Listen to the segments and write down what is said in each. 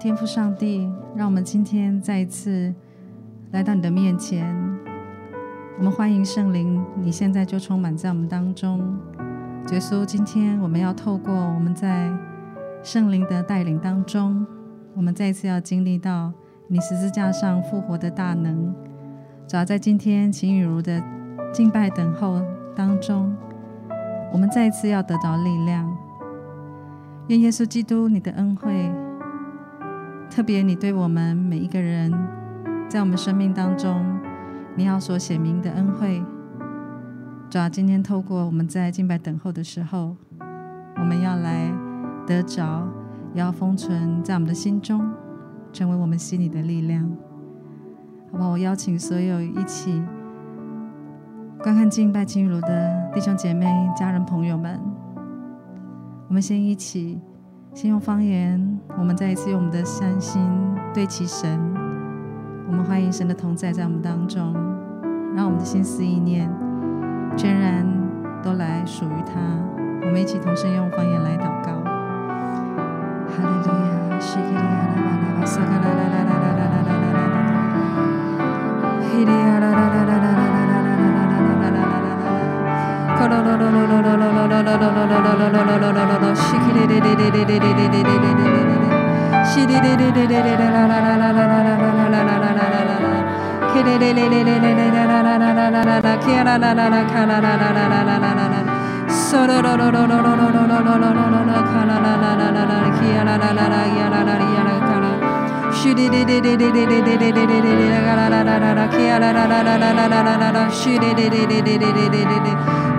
天父上帝，让我们今天再一次来到你的面前。我们欢迎圣灵，你现在就充满在我们当中。耶稣，今天我们要透过我们在圣灵的带领当中，我们再一次要经历到你十字架上复活的大能。主要在今天秦雨如的敬拜等候当中，我们再一次要得到力量。愿耶稣基督你的恩惠。特别，你对我们每一个人，在我们生命当中，你要所显明的恩惠，主要今天透过我们在敬拜等候的时候，我们要来得着，也要封存在我们的心中，成为我们心里的力量。好吧，我邀请所有一起观看敬拜进入的弟兄姐妹、家人、朋友们，我们先一起。先用方言，我们再一次用我们的善心对齐神。我们欢迎神的同在在我们当中，让我们的心思意念全然都来属于他。我们一起同声用方言来祷告。哈利路亚，西基利亚拉巴拉巴撒卡拉拉拉拉拉拉拉拉拉拉，希利亚拉拉拉拉拉 Shiri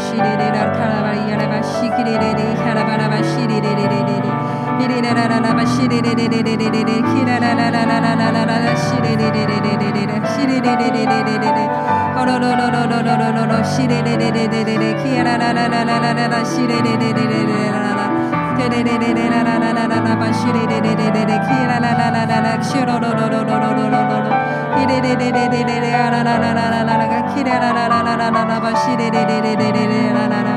Shire Shire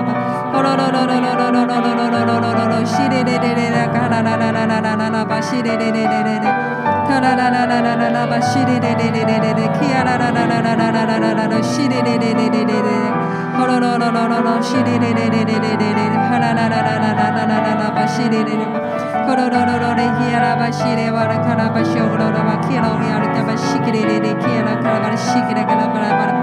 Shikira,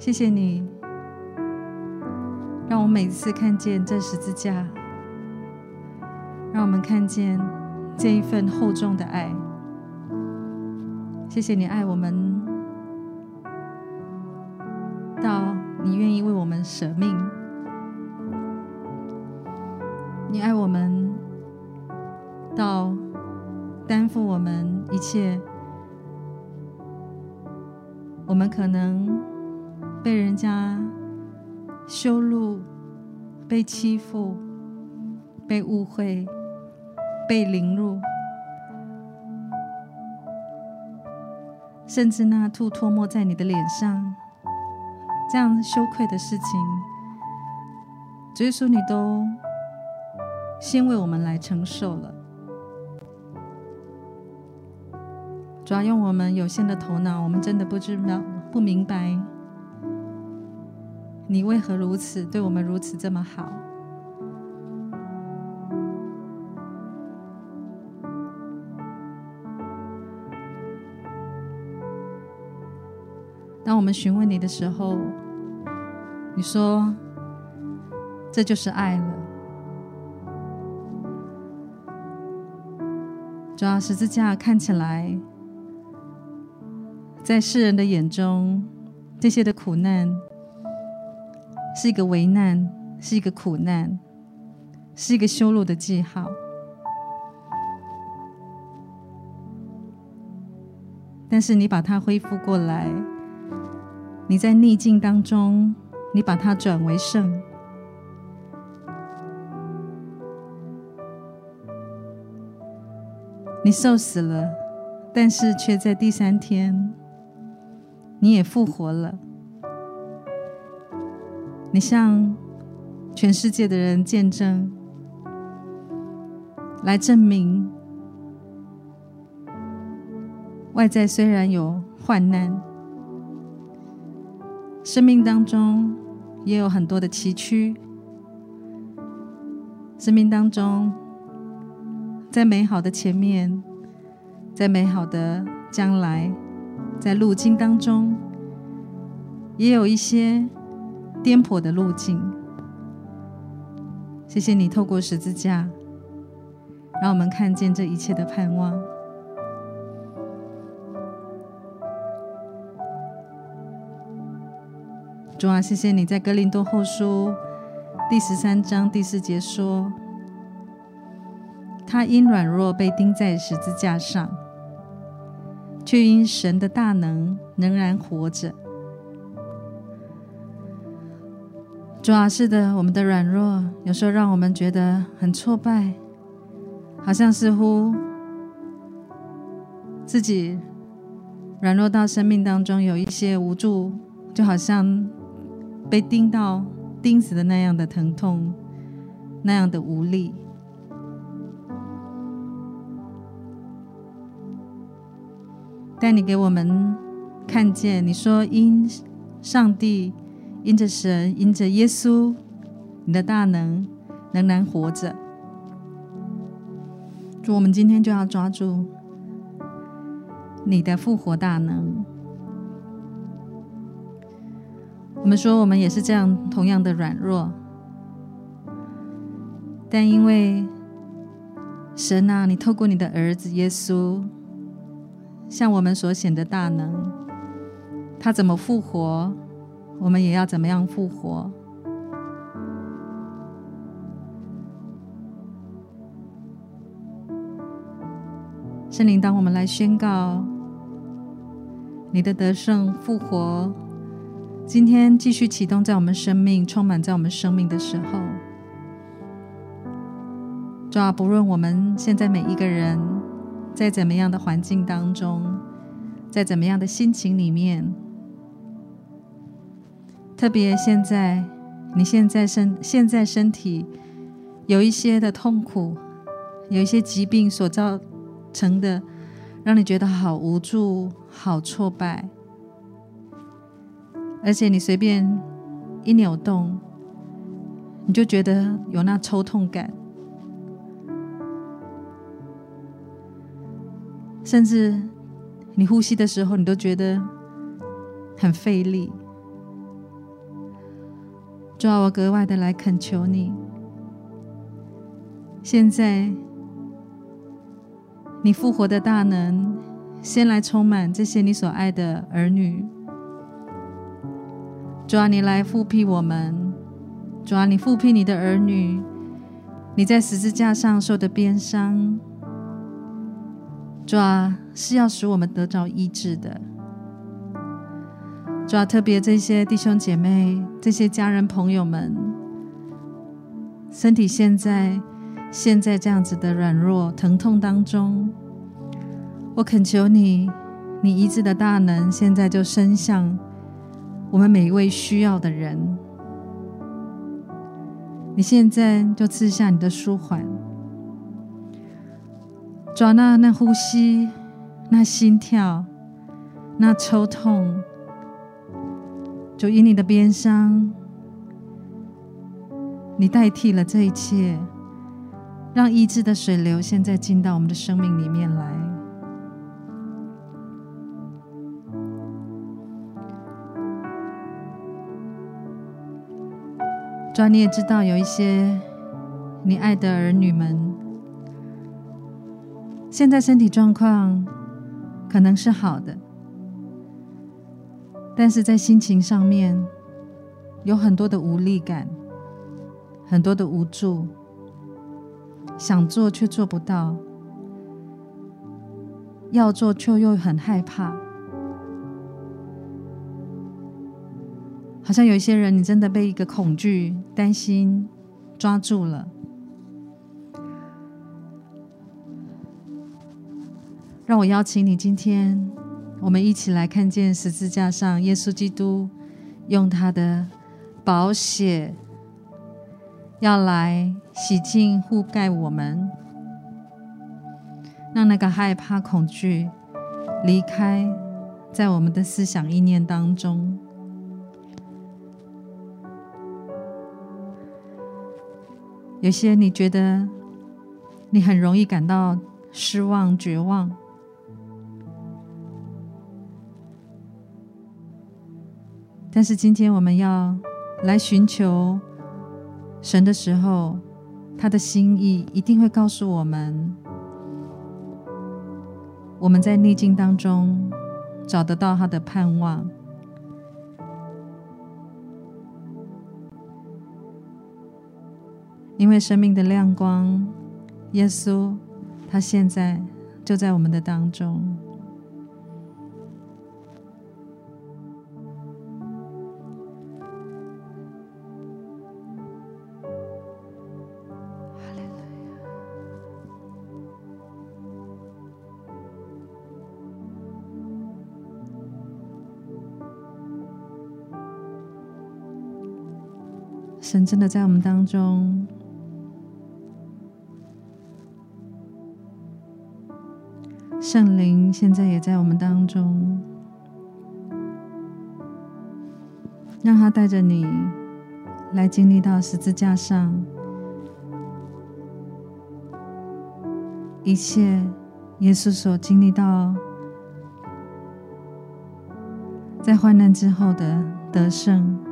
谢谢你，让我每次看见这十字架，让我们看见这一份厚重的爱。谢谢你爱我们，到你愿意为我们舍命。你爱我们，到担负我们一切，我们可能。被欺负、被误会、被凌辱，甚至那吐唾沫在你的脸上，这样羞愧的事情，主耶稣你都先为我们来承受了。主要用我们有限的头脑，我们真的不知道、不明白。你为何如此对我们如此这么好？当我们询问你的时候，你说这就是爱了。主要十字架看起来，在世人的眼中，这些的苦难。是一个危难，是一个苦难，是一个修路的记号。但是你把它恢复过来，你在逆境当中，你把它转为胜。你受死了，但是却在第三天，你也复活了。你向全世界的人见证，来证明，外在虽然有患难，生命当中也有很多的崎岖，生命当中，在美好的前面，在美好的将来，在路径当中，也有一些。颠簸的路径，谢谢你透过十字架，让我们看见这一切的盼望。主啊，谢谢你在哥林多后书第十三章第四节说：“他因软弱被钉在十字架上，却因神的大能仍然活着。”主啊，是的，我们的软弱有时候让我们觉得很挫败，好像似乎自己软弱到生命当中有一些无助，就好像被钉到钉子的那样的疼痛，那样的无力。但你给我们看见，你说因上帝。因着神，因着耶稣，你的大能仍然活着。主，我们今天就要抓住你的复活大能。我们说，我们也是这样同样的软弱，但因为神啊，你透过你的儿子耶稣，向我们所显的大能，他怎么复活？我们也要怎么样复活？圣灵，当我们来宣告你的得胜复活，今天继续启动在我们生命，充满在我们生命的时候，主啊，不论我们现在每一个人在怎么样的环境当中，在怎么样的心情里面。特别现在，你现在身现在身体有一些的痛苦，有一些疾病所造成的，让你觉得好无助、好挫败，而且你随便一扭动，你就觉得有那抽痛感。甚至你呼吸的时候，你都觉得很费力。主啊，我格外的来恳求你，现在你复活的大能，先来充满这些你所爱的儿女。主啊，你来复辟我们。主啊，你复辟你的儿女。你在十字架上受的鞭伤，主啊，是要使我们得着医治的。主啊，特别这些弟兄姐妹、这些家人朋友们，身体现在现在这样子的软弱、疼痛当中，我恳求你，你医治的大能，现在就伸向我们每一位需要的人。你现在就赐下你的舒缓，转那那呼吸、那心跳、那抽痛，就以你的鞭伤，你代替了这一切，让医治的水流现在进到我们的生命里面来。主，你也知道有一些你爱的儿女们，现在身体状况可能是好的，但是在心情上面有很多的无力感，很多的无助，想做却做不到，要做却又很害怕。好像有一些人，你真的被一个恐惧、担心抓住了。让我邀请你，今天我们一起来看见十字架上耶稣基督用他的宝血要来洗净、覆盖我们，让那个害怕、恐惧离开在我们的思想意念当中。有些你觉得你很容易感到失望、绝望，但是今天我们要来寻求神的时候，他的心意一定会告诉我们，我们在逆境当中找得到他的盼望。因为生命的亮光，耶稣，他现在就在我们的当中。神真的在我们当中。圣灵现在也在我们当中，让他带着你来经历到十字架上一切耶稣所经历到在患难之后的得胜。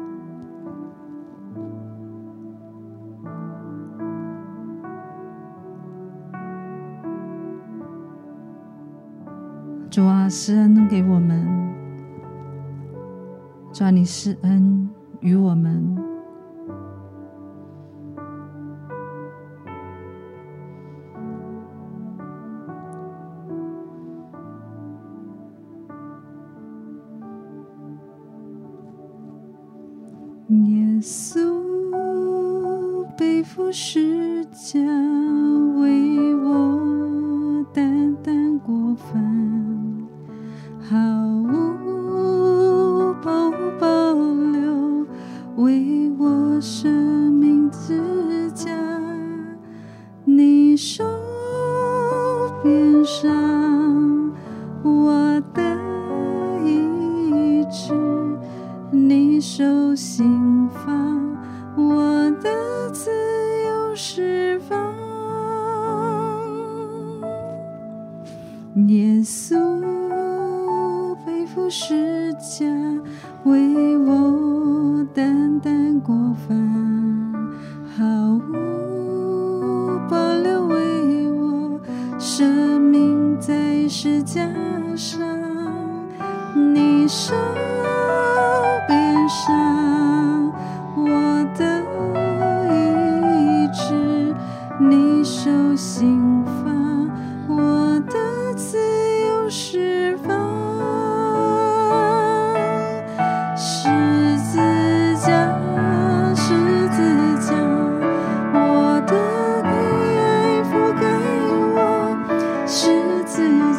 主啊，施恩给我们，主啊，你施恩于我们。耶稣背负十架。十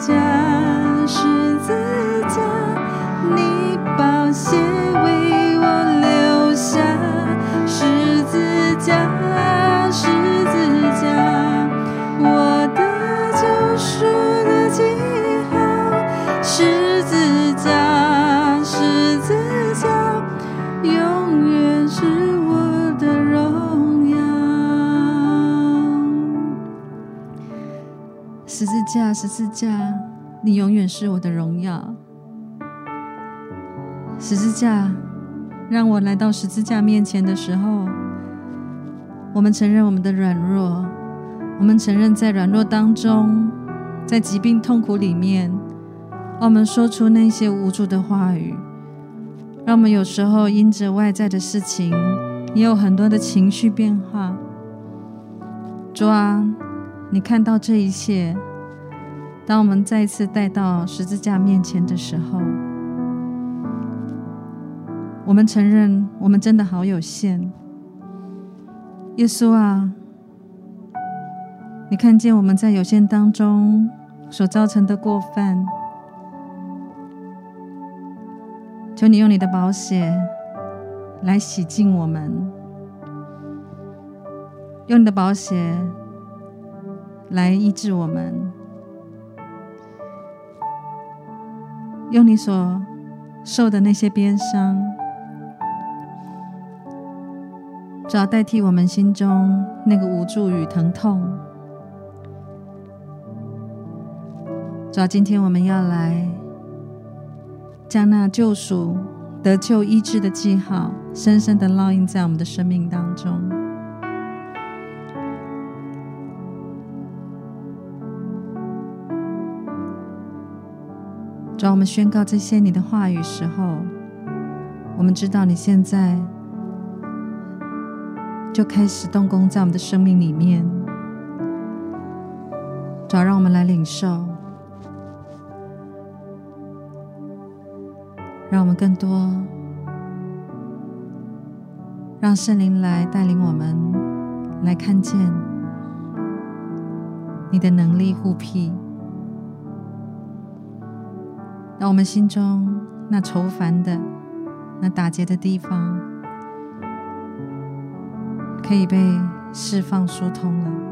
家。架十字架，你永远是我的荣耀。十字架，让我来到十字架面前的时候，我们承认我们的软弱，我们承认在软弱当中，在疾病痛苦里面，我们说出那些无助的话语，让我们有时候因着外在的事情，也有很多的情绪变化。主啊，你看到这一切。当我们再一次带到十字架面前的时候，我们承认我们真的好有限。耶稣啊，你看见我们在有限当中所造成的过犯，求你用你的宝血来洗净我们，用你的宝血来医治我们。用你所受的那些鞭伤，主要代替我们心中那个无助与疼痛。主要今天我们要来将那救赎、得救、医治的记号，深深的烙印在我们的生命当中。主，我们宣告这些你的话语时候，我们知道你现在就开始动工在我们的生命里面。主，让我们来领受，让我们更多让圣灵来带领我们来看见你的能力护庇。让我们心中那愁烦的、那打结的地方，可以被释放、疏通了。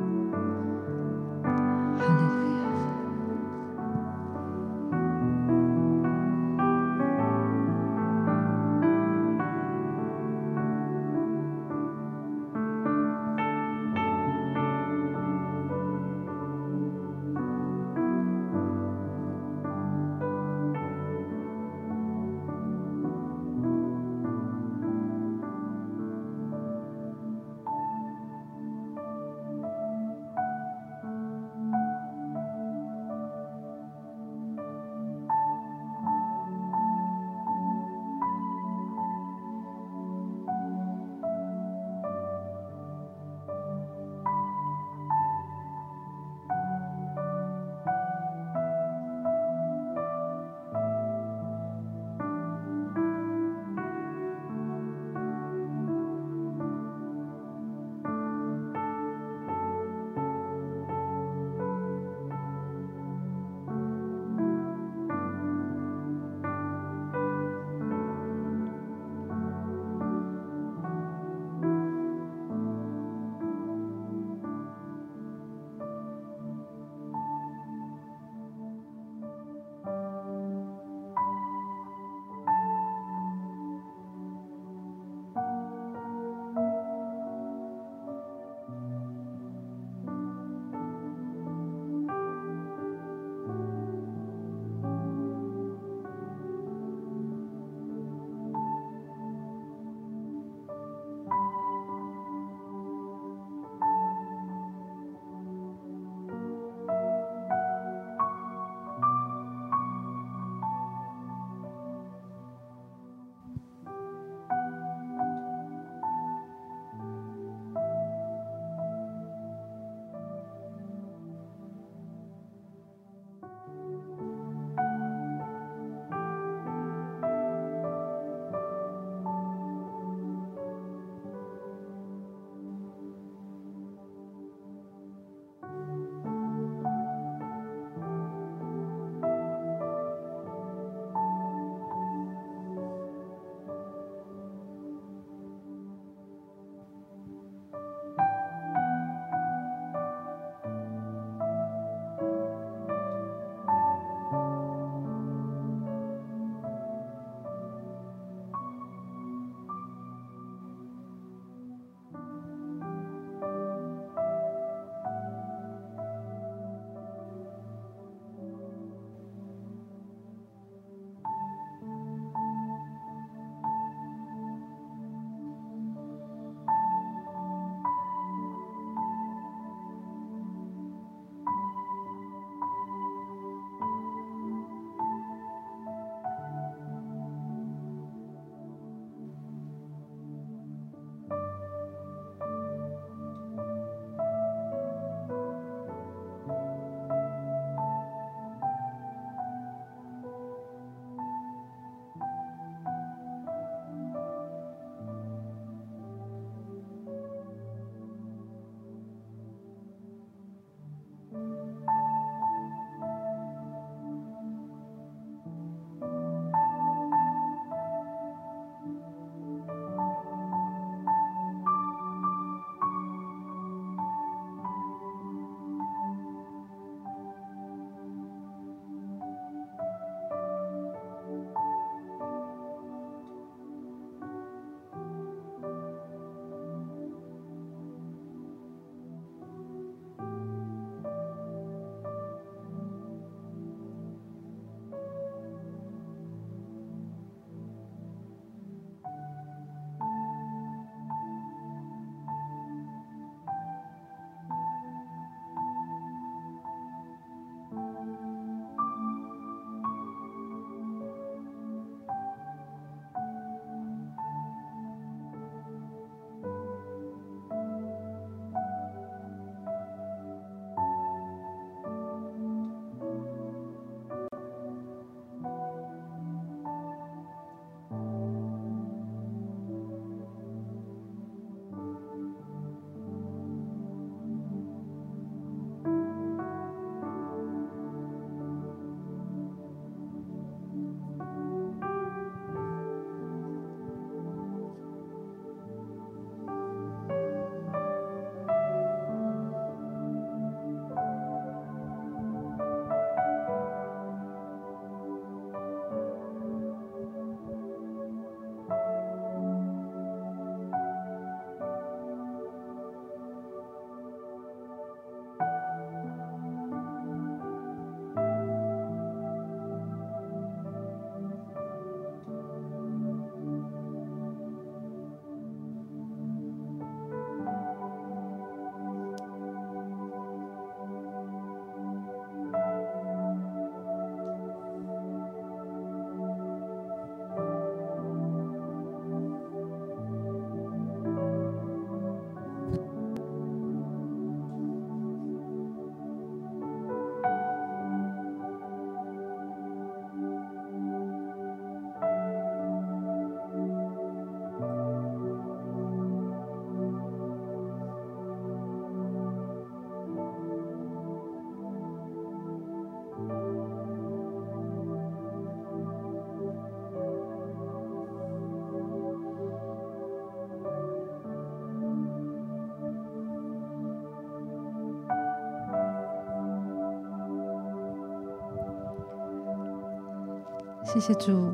谢谢主。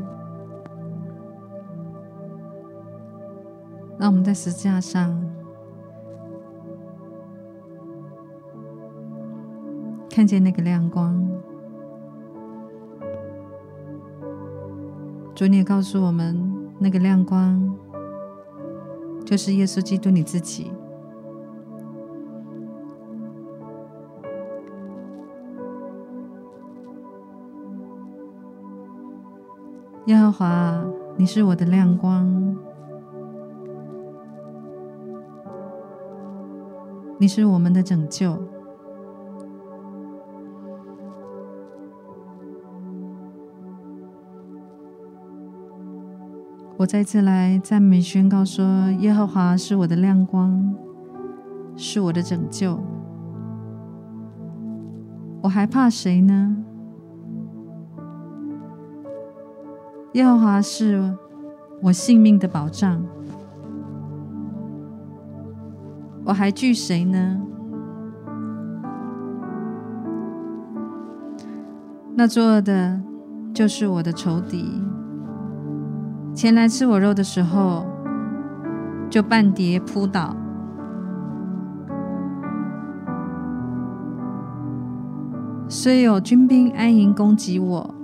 让我们在十字架上看见那个亮光。主，你也告诉我们，那个亮光就是耶稣基督你自己。耶和华，你是我的亮光，你是我们的拯救。我再次来赞美宣告说：耶和华是我的亮光，是我的拯救。我还怕谁呢？耶和华是我性命的保障，我还惧谁呢？那作恶的，就是我的仇敌，前来吃我肉的时候，就半跌扑倒。虽有军兵安营攻击我。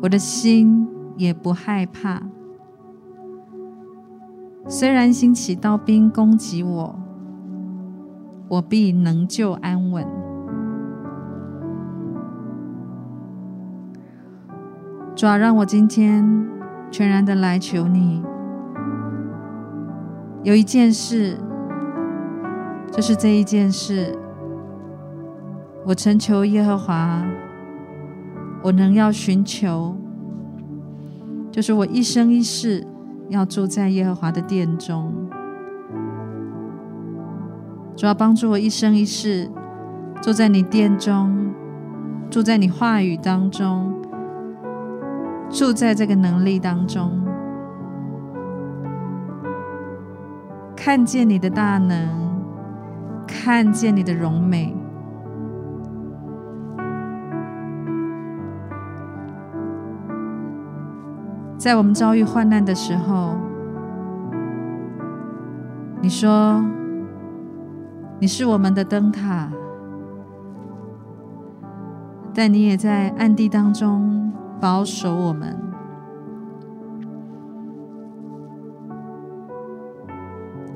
我的心也不害怕，虽然兴起刀兵攻击我，我必能就安稳。主啊，让我今天全然的来求你。有一件事，就是这一件事，我诚求耶和华。我能要寻求，就是我一生一世要住在耶和华的殿中。主要帮助我一生一世住在你殿中，住在你话语当中，住在这个能力当中，看见你的大能，看见你的荣美。在我们遭遇患难的时候，你说你是我们的灯塔，但你也在暗地当中保守我们。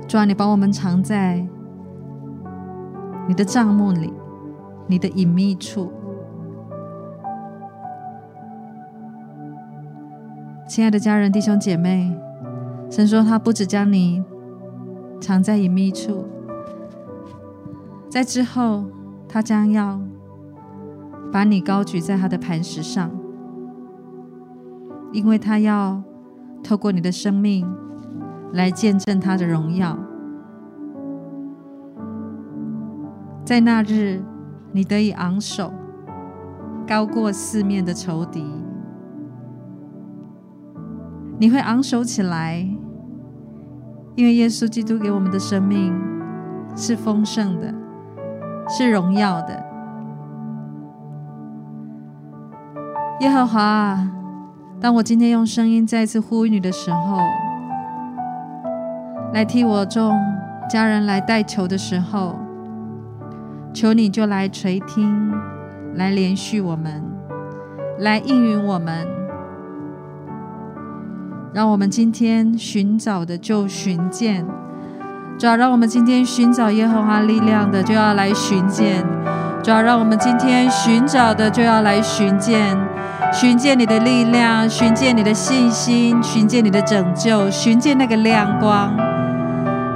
主啊，你把我们藏在你的帐幕里，你的隐秘处。亲爱的家人、弟兄姐妹，神说他不只将你藏在隐秘处，在之后，他将要把你高举在他的磐石上，因为他要透过你的生命来见证他的荣耀。在那日，你得以昂首，高过四面的仇敌。你会昂首起来，因为耶稣基督给我们的生命是丰盛的，是荣耀的。耶和华，当我今天用声音再次呼吁你的时候，来替我众家人来代求的时候，求你就来垂听，来连续我们，来应允我们。让我们今天寻找的就寻见，主要让我们今天寻找耶和华力量的就要来寻见，主要让我们今天寻找的就要来寻见，寻见你的力量，寻见你的信心，寻见你的拯救，寻见那个亮光。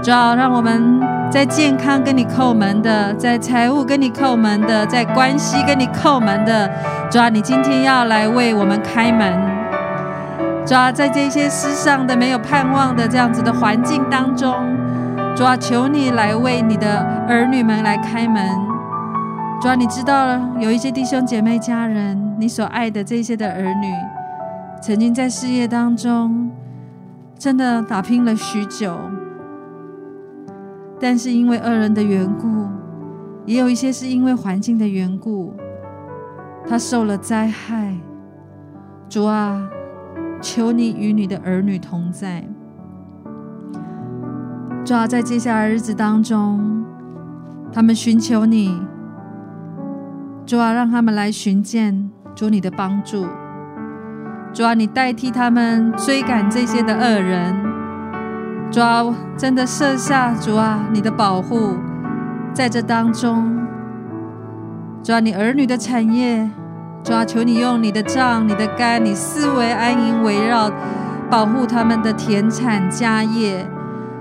主要让我们在健康跟你叩门的，在财务跟你叩门的，在关系跟你叩门的，主要你今天要来为我们开门。主啊，在这些世上的没有盼望的这样子的环境当中，主啊，求你来为你的儿女们来开门。主啊，你知道了，有一些弟兄姐妹、家人，你所爱的这些的儿女，曾经在事业当中真的打拼了许久，但是因为恶人的缘故，也有一些是因为环境的缘故，他受了灾害。主啊，求你与你的儿女同在。主啊，在接下来日子当中，他们寻求你，主啊，让他们来寻见主你的帮助。主啊，你代替他们追赶这些的恶人。主啊，真的设下主啊你的保护在这当中。主啊，你儿女的产业。主啊，求你用你的杖、你的竿、你四维安营围绕，保护他们的田产家业。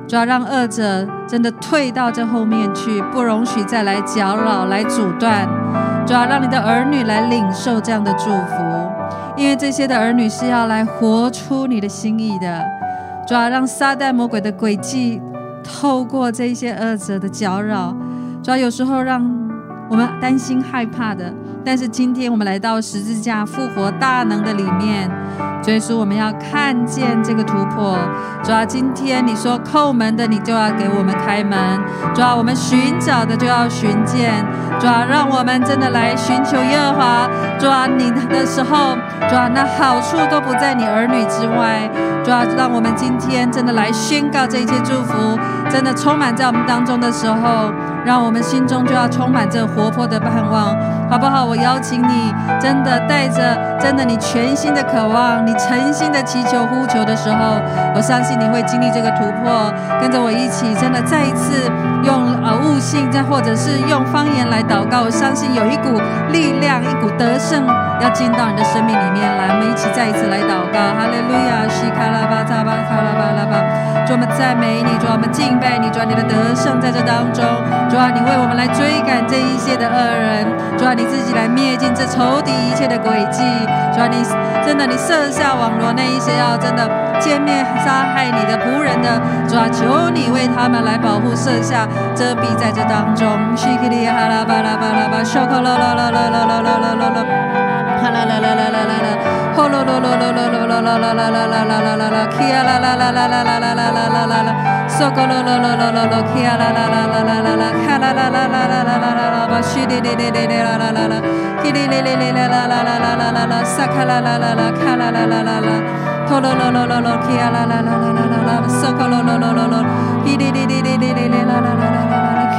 主啊，让恶者真的退到这后面去，不容许再来搅扰、来阻断。主啊，让你的儿女来领受这样的祝福，因为这些的儿女是要来活出你的心意的。主啊，让撒旦魔鬼的诡计透过这些恶者的搅扰，主啊，有时候让。我们担心害怕的，但是今天我们来到十字架复活大能的里面，所以说我们要看见这个突破。主要，今天你说叩门的，你就要给我们开门；主要，我们寻找的就要寻见；主要，让我们真的来寻求耶和华。主要，你的时候，主要，那好处都不在你儿女之外。主要，让我们今天真的来宣告这一切祝福，真的充满在我们当中的时候，让我们心中就要充满这活泼的盼望，好不好？我邀请你，真的带着真的你全新的渴望，你诚心的祈求呼求的时候，我相信你会经历这个突破。跟着我一起，真的再一次用呃悟性，再或者是用方言来祷告。我相信有一股力量，一股得胜要进到你的生命里面来。我们一起再一次来祷告，哈利路亚，西卡拉巴扎巴卡拉巴拉巴，主我们赞美你，主我们敬拜你，主你的得胜在这当中。主啊，你为我们来追赶这一切的恶人，主啊，你自己来灭尽这仇敌一切的诡计，主啊，你真的你设下网罗那一些要真的歼灭杀害你的仆人的，主啊，求你为他们来保护，设下遮蔽在这当中。西克里哈拉巴拉巴拉巴，修克罗罗罗罗罗罗罗罗罗罗，哈啦啦啦啦啦啦啦，啦啦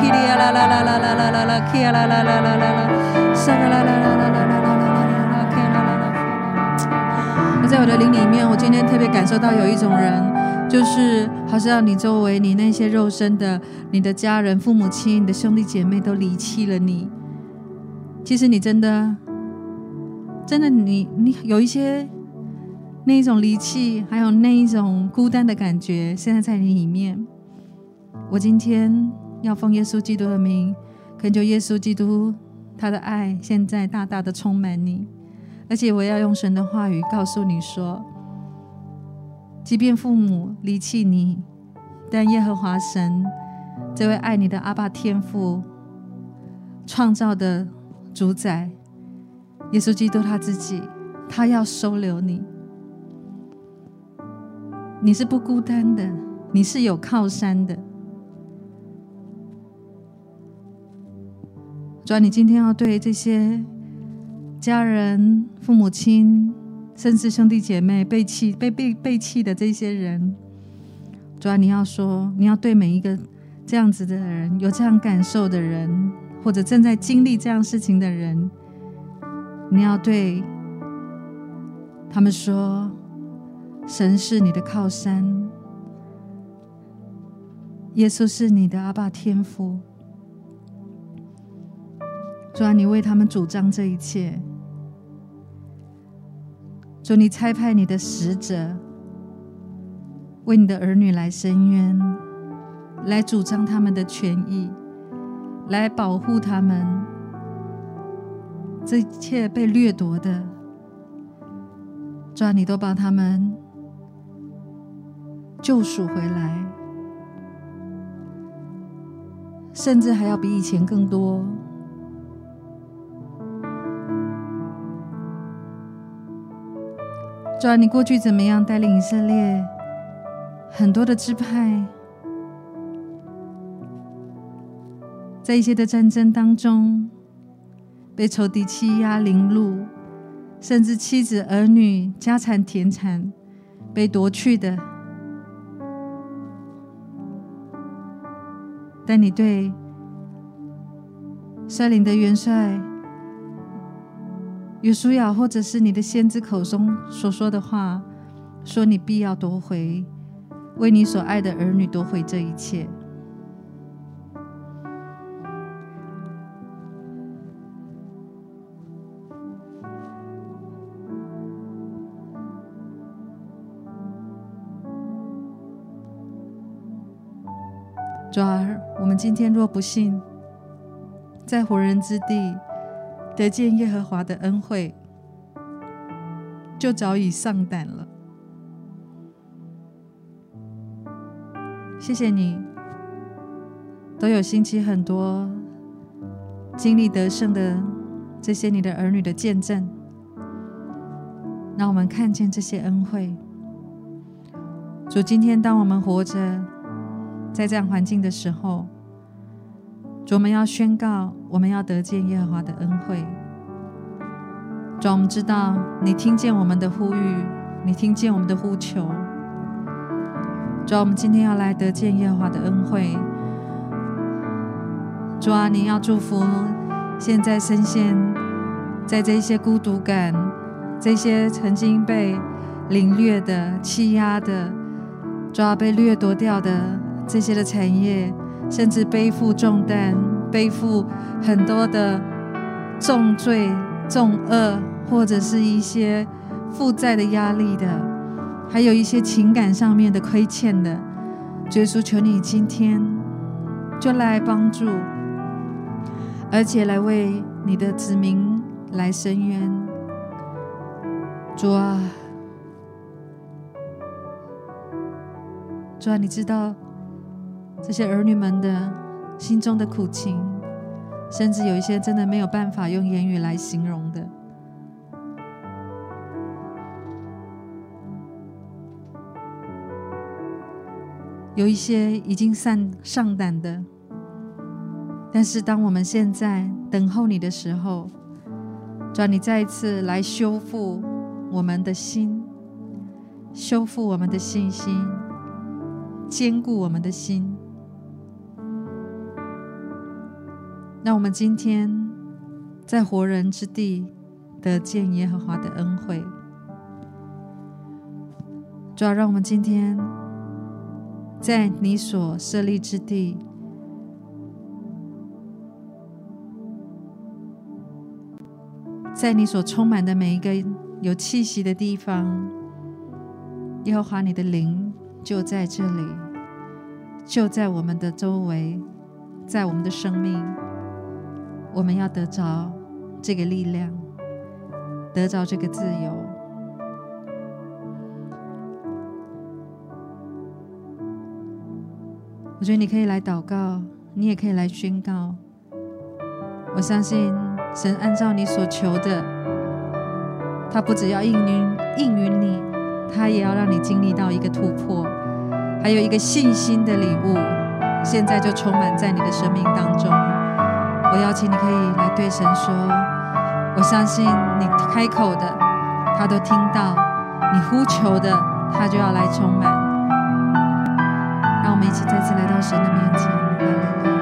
Kia la la la la la la la, kia la la la la la la, La la la la la la la. 在我的灵里面，我今天特别感受到有一种人。就是好像你周围你那些肉身的，你的家人、父母亲、你的兄弟姐妹都离弃了你。其实你真的，真的你你有一些那一种离弃，还有那一种孤单的感觉，现在在你里面。我今天要奉耶稣基督的名，恳求耶稣基督他的爱，现在大大的充满你，而且我要用神的话语告诉你说。即便父母离弃你，但耶和华神这位爱你的阿爸天父创造的主宰耶稣基督他自己，他要收留你。你是不孤单的，你是有靠山的。主要你今天要对这些家人、父母亲。甚至兄弟姐妹被弃、被被被弃的这些人，主啊你要说，你要对每一个这样子的人，有这样感受的人，或者正在经历这样事情的人，你要对他们说：神是你的靠山，耶稣是你的阿爸天父。主啊你为他们主张这一切。主，你差派你的使者，为你的儿女来伸冤，来主张他们的权益，来保护他们。这一切被掠夺的，主，你都把他们救赎回来，甚至还要比以前更多。主啊，你过去怎么样带领以色列？很多的支派，在一些的战争当中被仇敌欺压凌辱，甚至妻子、儿女、家产、田产被夺去的，但你对率领的元帅约书亚，或者是你的先知口中所说的话，说你必要夺回，为你所爱的儿女夺回这一切。主儿，我们今天若不信，在活人之地得见耶和华的恩惠，就早已丧胆了。谢谢你，都有兴起很多经历得胜的这些你的儿女的见证，让我们看见这些恩惠。主，今天当我们活着。在这样环境的时候，主，我们要宣告，我们要得见耶和华的恩惠。主，我们知道你听见我们的呼吁，你听见我们的呼求。主，我们今天要来得见耶和华的恩惠。主啊，你要祝福现在深陷在这些孤独感、这些曾经被凌虐的、欺压的、主啊，被掠夺掉的。这些的产业，甚至背负重担、背负很多的重罪、重恶，或者是一些负债的压力的，还有一些情感上面的亏欠的，耶稣，求你今天就来帮助，而且来为你的子民来伸冤，主啊，主啊，你知道。这些儿女们的心中的苦情，甚至有一些真的没有办法用言语来形容的，有一些已经丧丧胆的。但是，当我们现在等候你的时候，主，你再一次来修复我们的心，修复我们的信心，坚固我们的心。让我们今天在活人之地得见耶和华的恩惠。主要让我们今天在你所设立之地，在你所充满的每一个有气息的地方，耶和华你的灵就在这里，就在我们的周围，在我们的生命。我们要得着这个力量，得着这个自由。我觉得你可以来祷告，你也可以来宣告。我相信神按照你所求的，他不只要应允应允你，他也要让你经历到一个突破，还有一个信心的礼物，现在就充满在你的生命当中。我邀请你可以来对神说：“我相信你开口的，他都听到；你呼求的，他就要来充满。”让我们一起再次来到神的面前。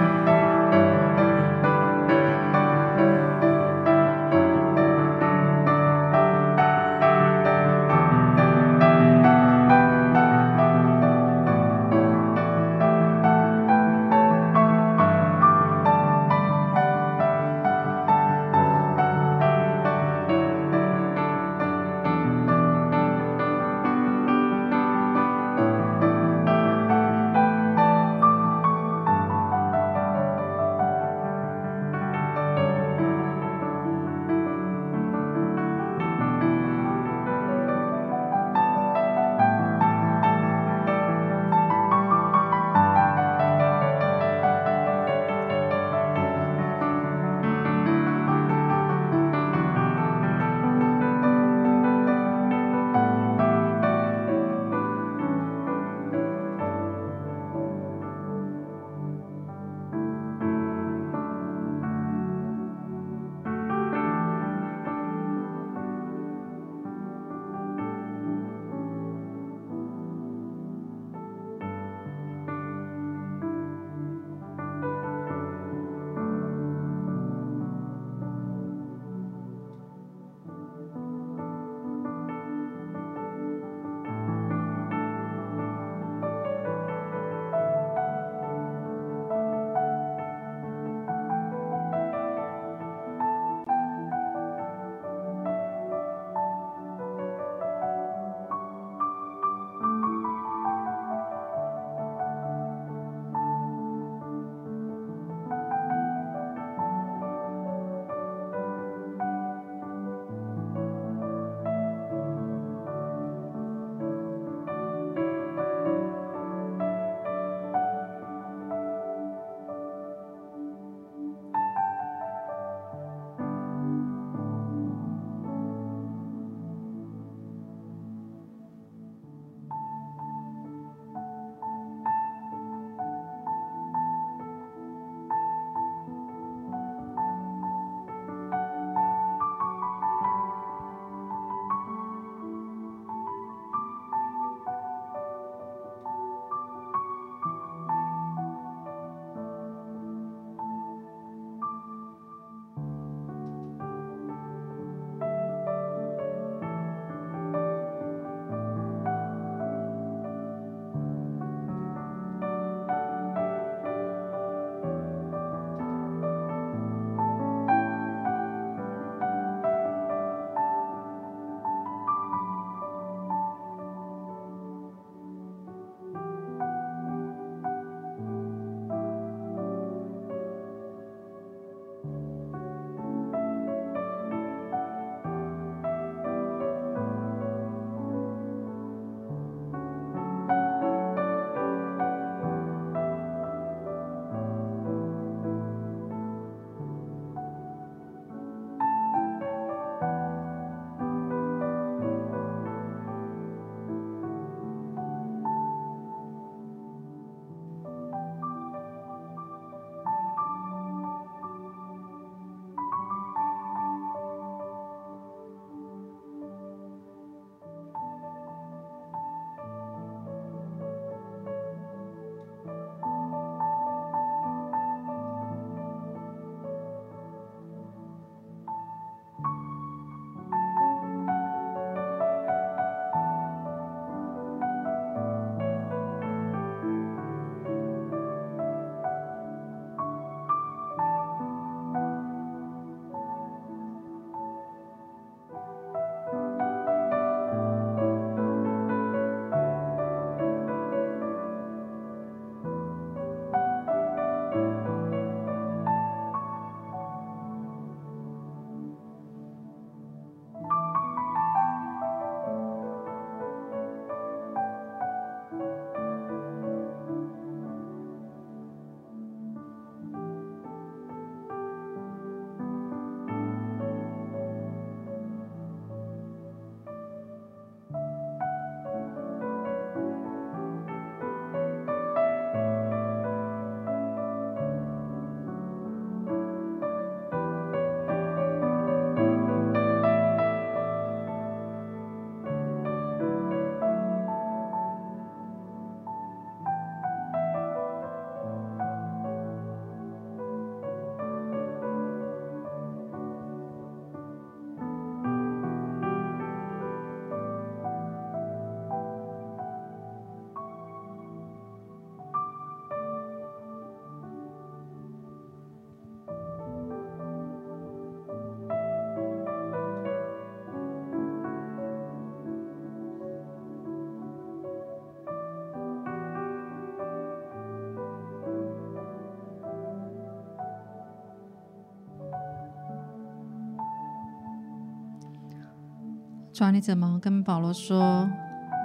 主啊，你怎么跟保罗说，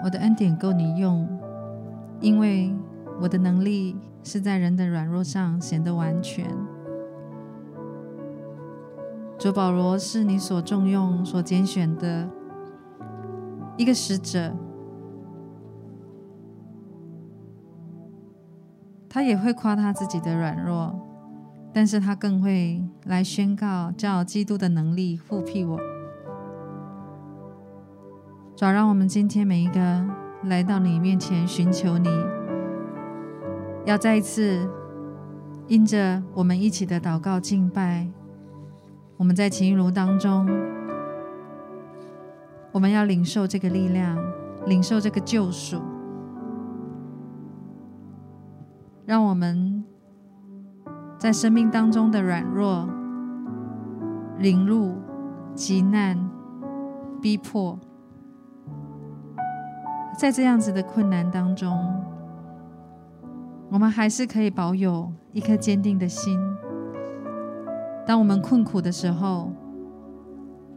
我的恩典够你用，因为我的能力是在人的软弱上显得完全。主保罗是你所重用、所拣选的一个使者，他也会夸他自己的软弱，但是他更会来宣告，叫基督的能力覆庇我。主，让我们今天每一个来到你面前寻求你，要再一次因着我们一起的祷告敬拜。我们在情如当中，我们要领受这个力量，领受这个救赎，让我们在生命当中的软弱、凌辱、急难、逼迫，在这样子的困难当中，我们还是可以保有一颗坚定的心。当我们困苦的时候，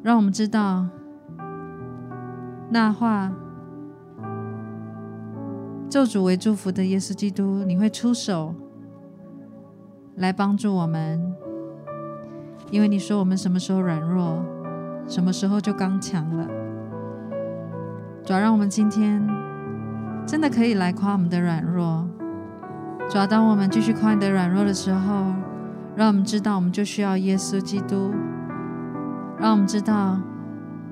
让我们知道那话，咒诅为祝福的耶稣基督，你会出手来帮助我们，因为你说我们什么时候软弱，什么时候就刚强了。主要让我们今天真的可以来夸我们的软弱，主要当我们继续夸你的软弱的时候。让我们知道，我们就需要耶稣基督。让我们知道，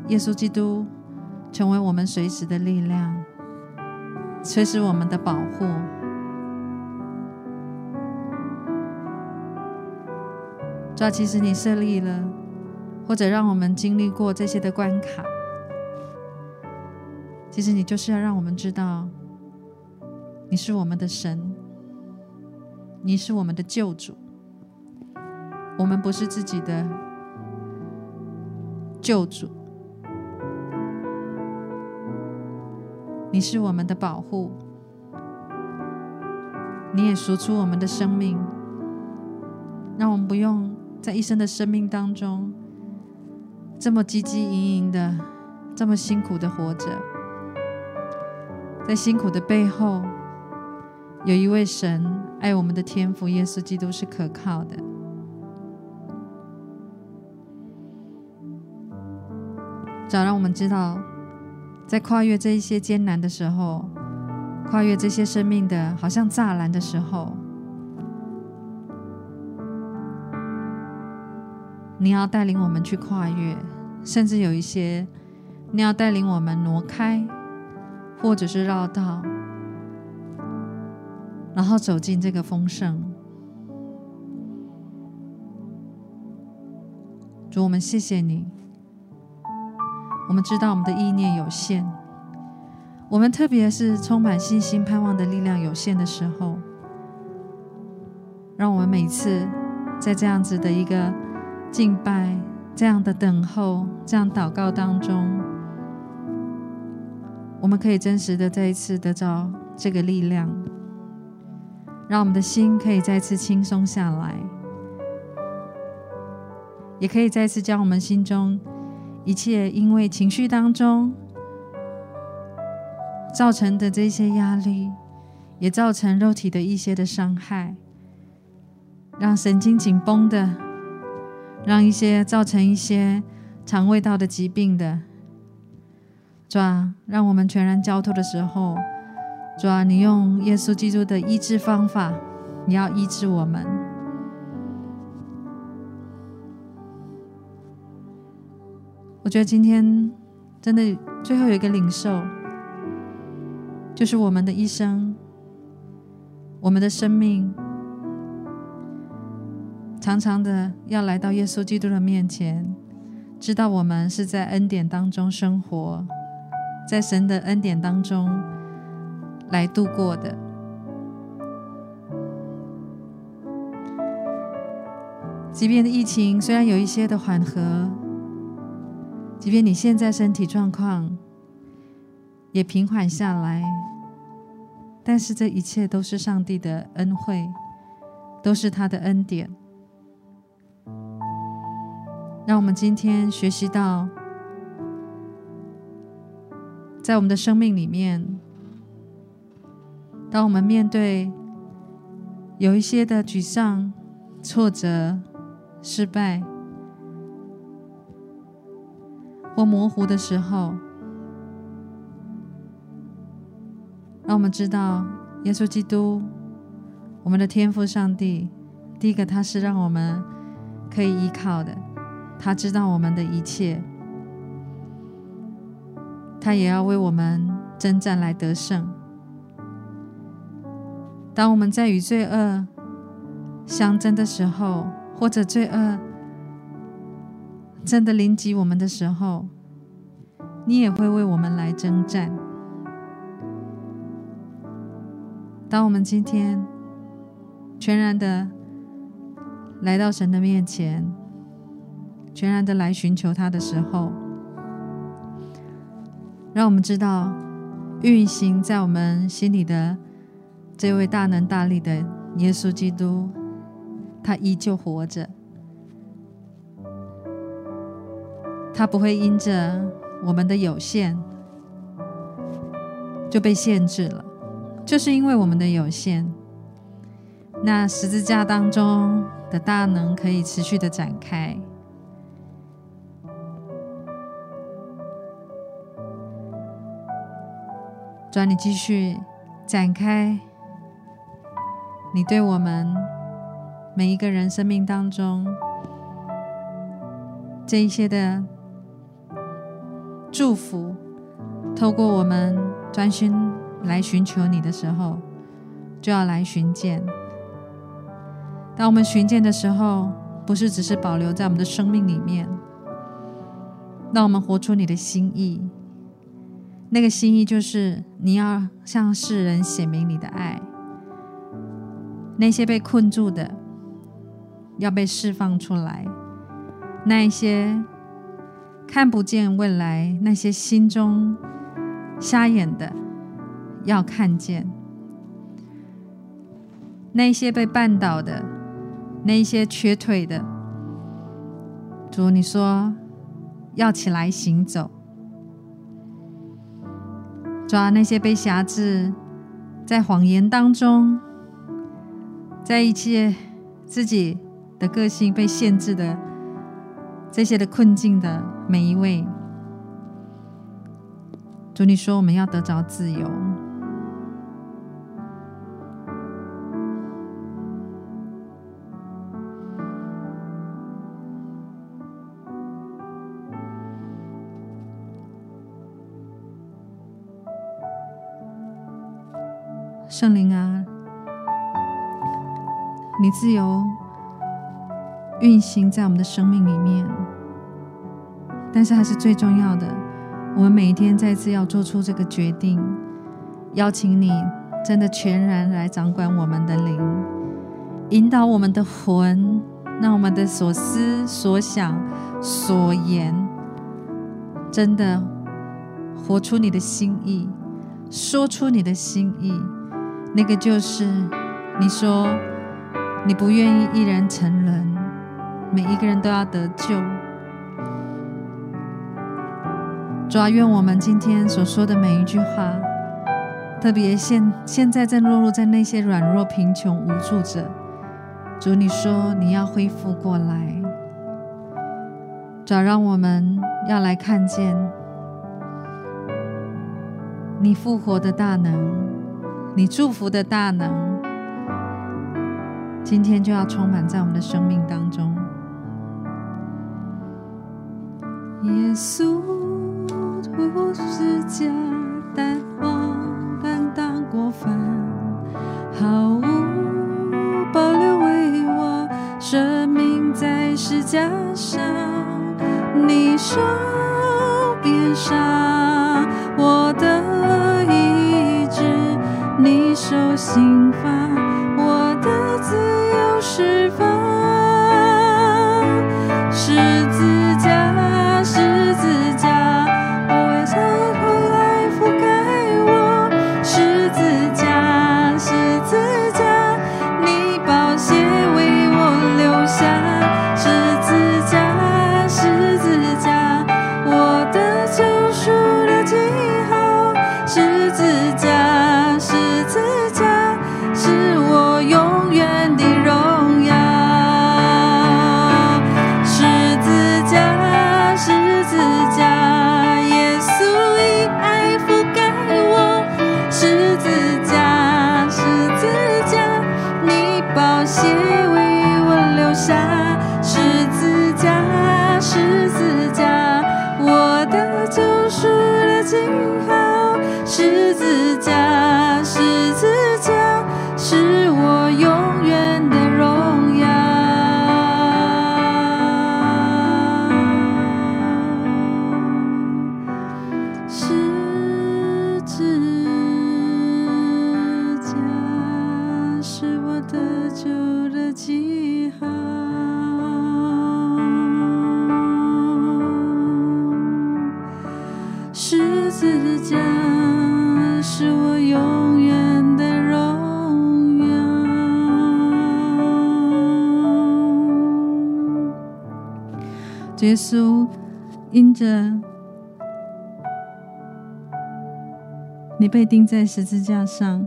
耶稣基督成为我们随时的力量，随时我们的保护。主要其实你设立了，或者让我们经历过这些的关卡，其实你就是要让我们知道，你是我们的神，你是我们的救主。我们不是自己的救主，你是我们的保护，你也赎出我们的生命，让我们不用在一生的生命当中这么汲汲营营的、这么辛苦的活着，在辛苦的背后，有一位神爱我们的天父耶稣基督是可靠的。早让我们知道，在跨越这一些艰难的时候，跨越这些生命的好像栅栏的时候，你要带领我们去跨越，甚至有一些你要带领我们挪开，或者是绕道，然后走进这个丰盛。主，我们谢谢你。我们知道我们的意念有限，我们特别是充满信心、盼望的力量有限的时候，让我们每次在这样子的一个敬拜、这样的等候、这样祷告当中，我们可以真实的再一次得到这个力量，让我们的心可以再次轻松下来，也可以再次将我们心中。一切因为情绪当中造成的这些压力，也造成肉体的一些的伤害，让神经紧绷的，让一些造成一些肠胃道的疾病的，主啊，让我们全然交托的时候，主啊，你用耶稣基督的医治方法，你要医治我们。我觉得今天真的最后有一个领受，就是我们的一生，我们的生命，常常的要来到耶稣基督的面前，知道我们是在恩典当中生活，在神的恩典当中来度过的。即便疫情虽然有一些的缓和。即便你现在身体状况也平缓下来，但是这一切都是上帝的恩惠，都是他的恩典。让我们今天学习到，在我们的生命里面，当我们面对有一些的沮丧、挫折、失败或模糊的时候，让我们知道，耶稣基督，我们的天父上帝，第一个他是让我们可以依靠的，他知道我们的一切。他也要为我们征战来得胜。当我们在与罪恶相争的时候，或者罪恶真的临及我们的时候，你也会为我们来征战。当我们今天全然的来到神的面前，全然的来寻求他的时候，让我们知道，运行在我们心里的这位大能大力的耶稣基督，他依旧活着。他不会因着我们的有限就被限制了，就是因为我们的有限，那十字架当中的大能可以持续的展开。主啊，你继续展开，你对我们每一个人生命当中这一些的祝福，透过我们专心来寻求你的时候，就要来寻见。当我们寻见的时候，不是只是保留在我们的生命里面，让我们活出你的心意。那个心意就是你要向世人显明你的爱，那些被困住的要被释放出来，那一些看不见未来、那些心中瞎眼的要看见，那些被绊倒的、那些瘸腿的，主你说要起来行走。抓那些被挟制在谎言当中，在一切自己的个性被限制的这些的困境的每一位，主你说我们要得着自由。圣灵啊，你自由运行在我们的生命里面，但是还是最重要的，我们每一天再次要做出这个决定，邀请你真的全然来掌管我们的灵，引导我们的魂，让我们的所思所想所言，真的活出你的心意，说出你的心意。那个就是你说你不愿意一人沉沦，每一个人都要得救。主啊，愿我们今天所说的每一句话，特别现现在正落入在那些软弱、贫穷、无助者，主你说你要恢复过来，主啊，让我们要来看见你复活的大能。你祝福的大能，今天就要充满在我们的生命当中。耶稣钉十字架，担当担当过犯，毫无保留为我舍命在十字被钉在十字架上，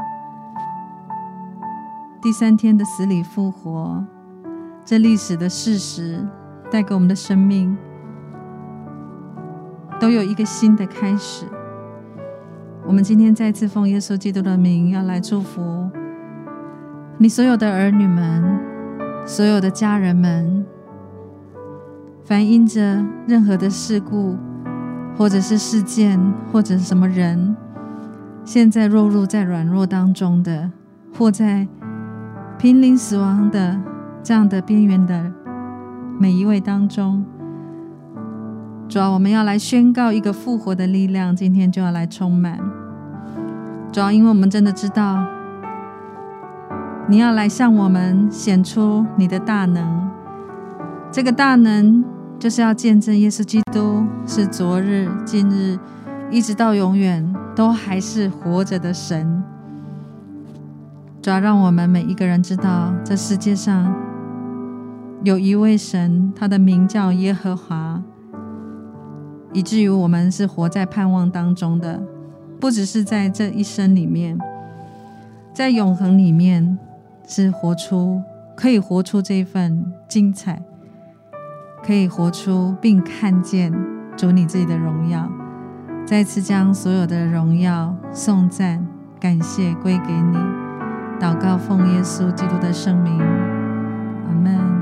第三天的死里复活，这历史的事实带给我们的生命都有一个新的开始。我们今天再次奉耶稣基督的名，要来祝福你所有的儿女们，所有的家人们。凡因着任何的事故，或者是事件，或者什么人，现在落入在软弱当中的，或在濒临死亡的这样的边缘的每一位当中，主要我们要来宣告一个复活的力量，今天就要来充满。主要因为我们真的知道，你要来向我们显出你的大能，这个大能。就是要见证耶稣基督是昨日、今日，一直到永远都还是活着的神。主要让我们每一个人知道，这世界上有一位神，他的名叫耶和华，以至于我们是活在盼望当中的，不只是在这一生里面，在永恒里面是活出，可以活出这一份精彩。可以活出并看见主你自己的荣耀，再次将所有的荣耀、颂赞、感谢归给你。祷告奉耶稣基督的圣名，阿门。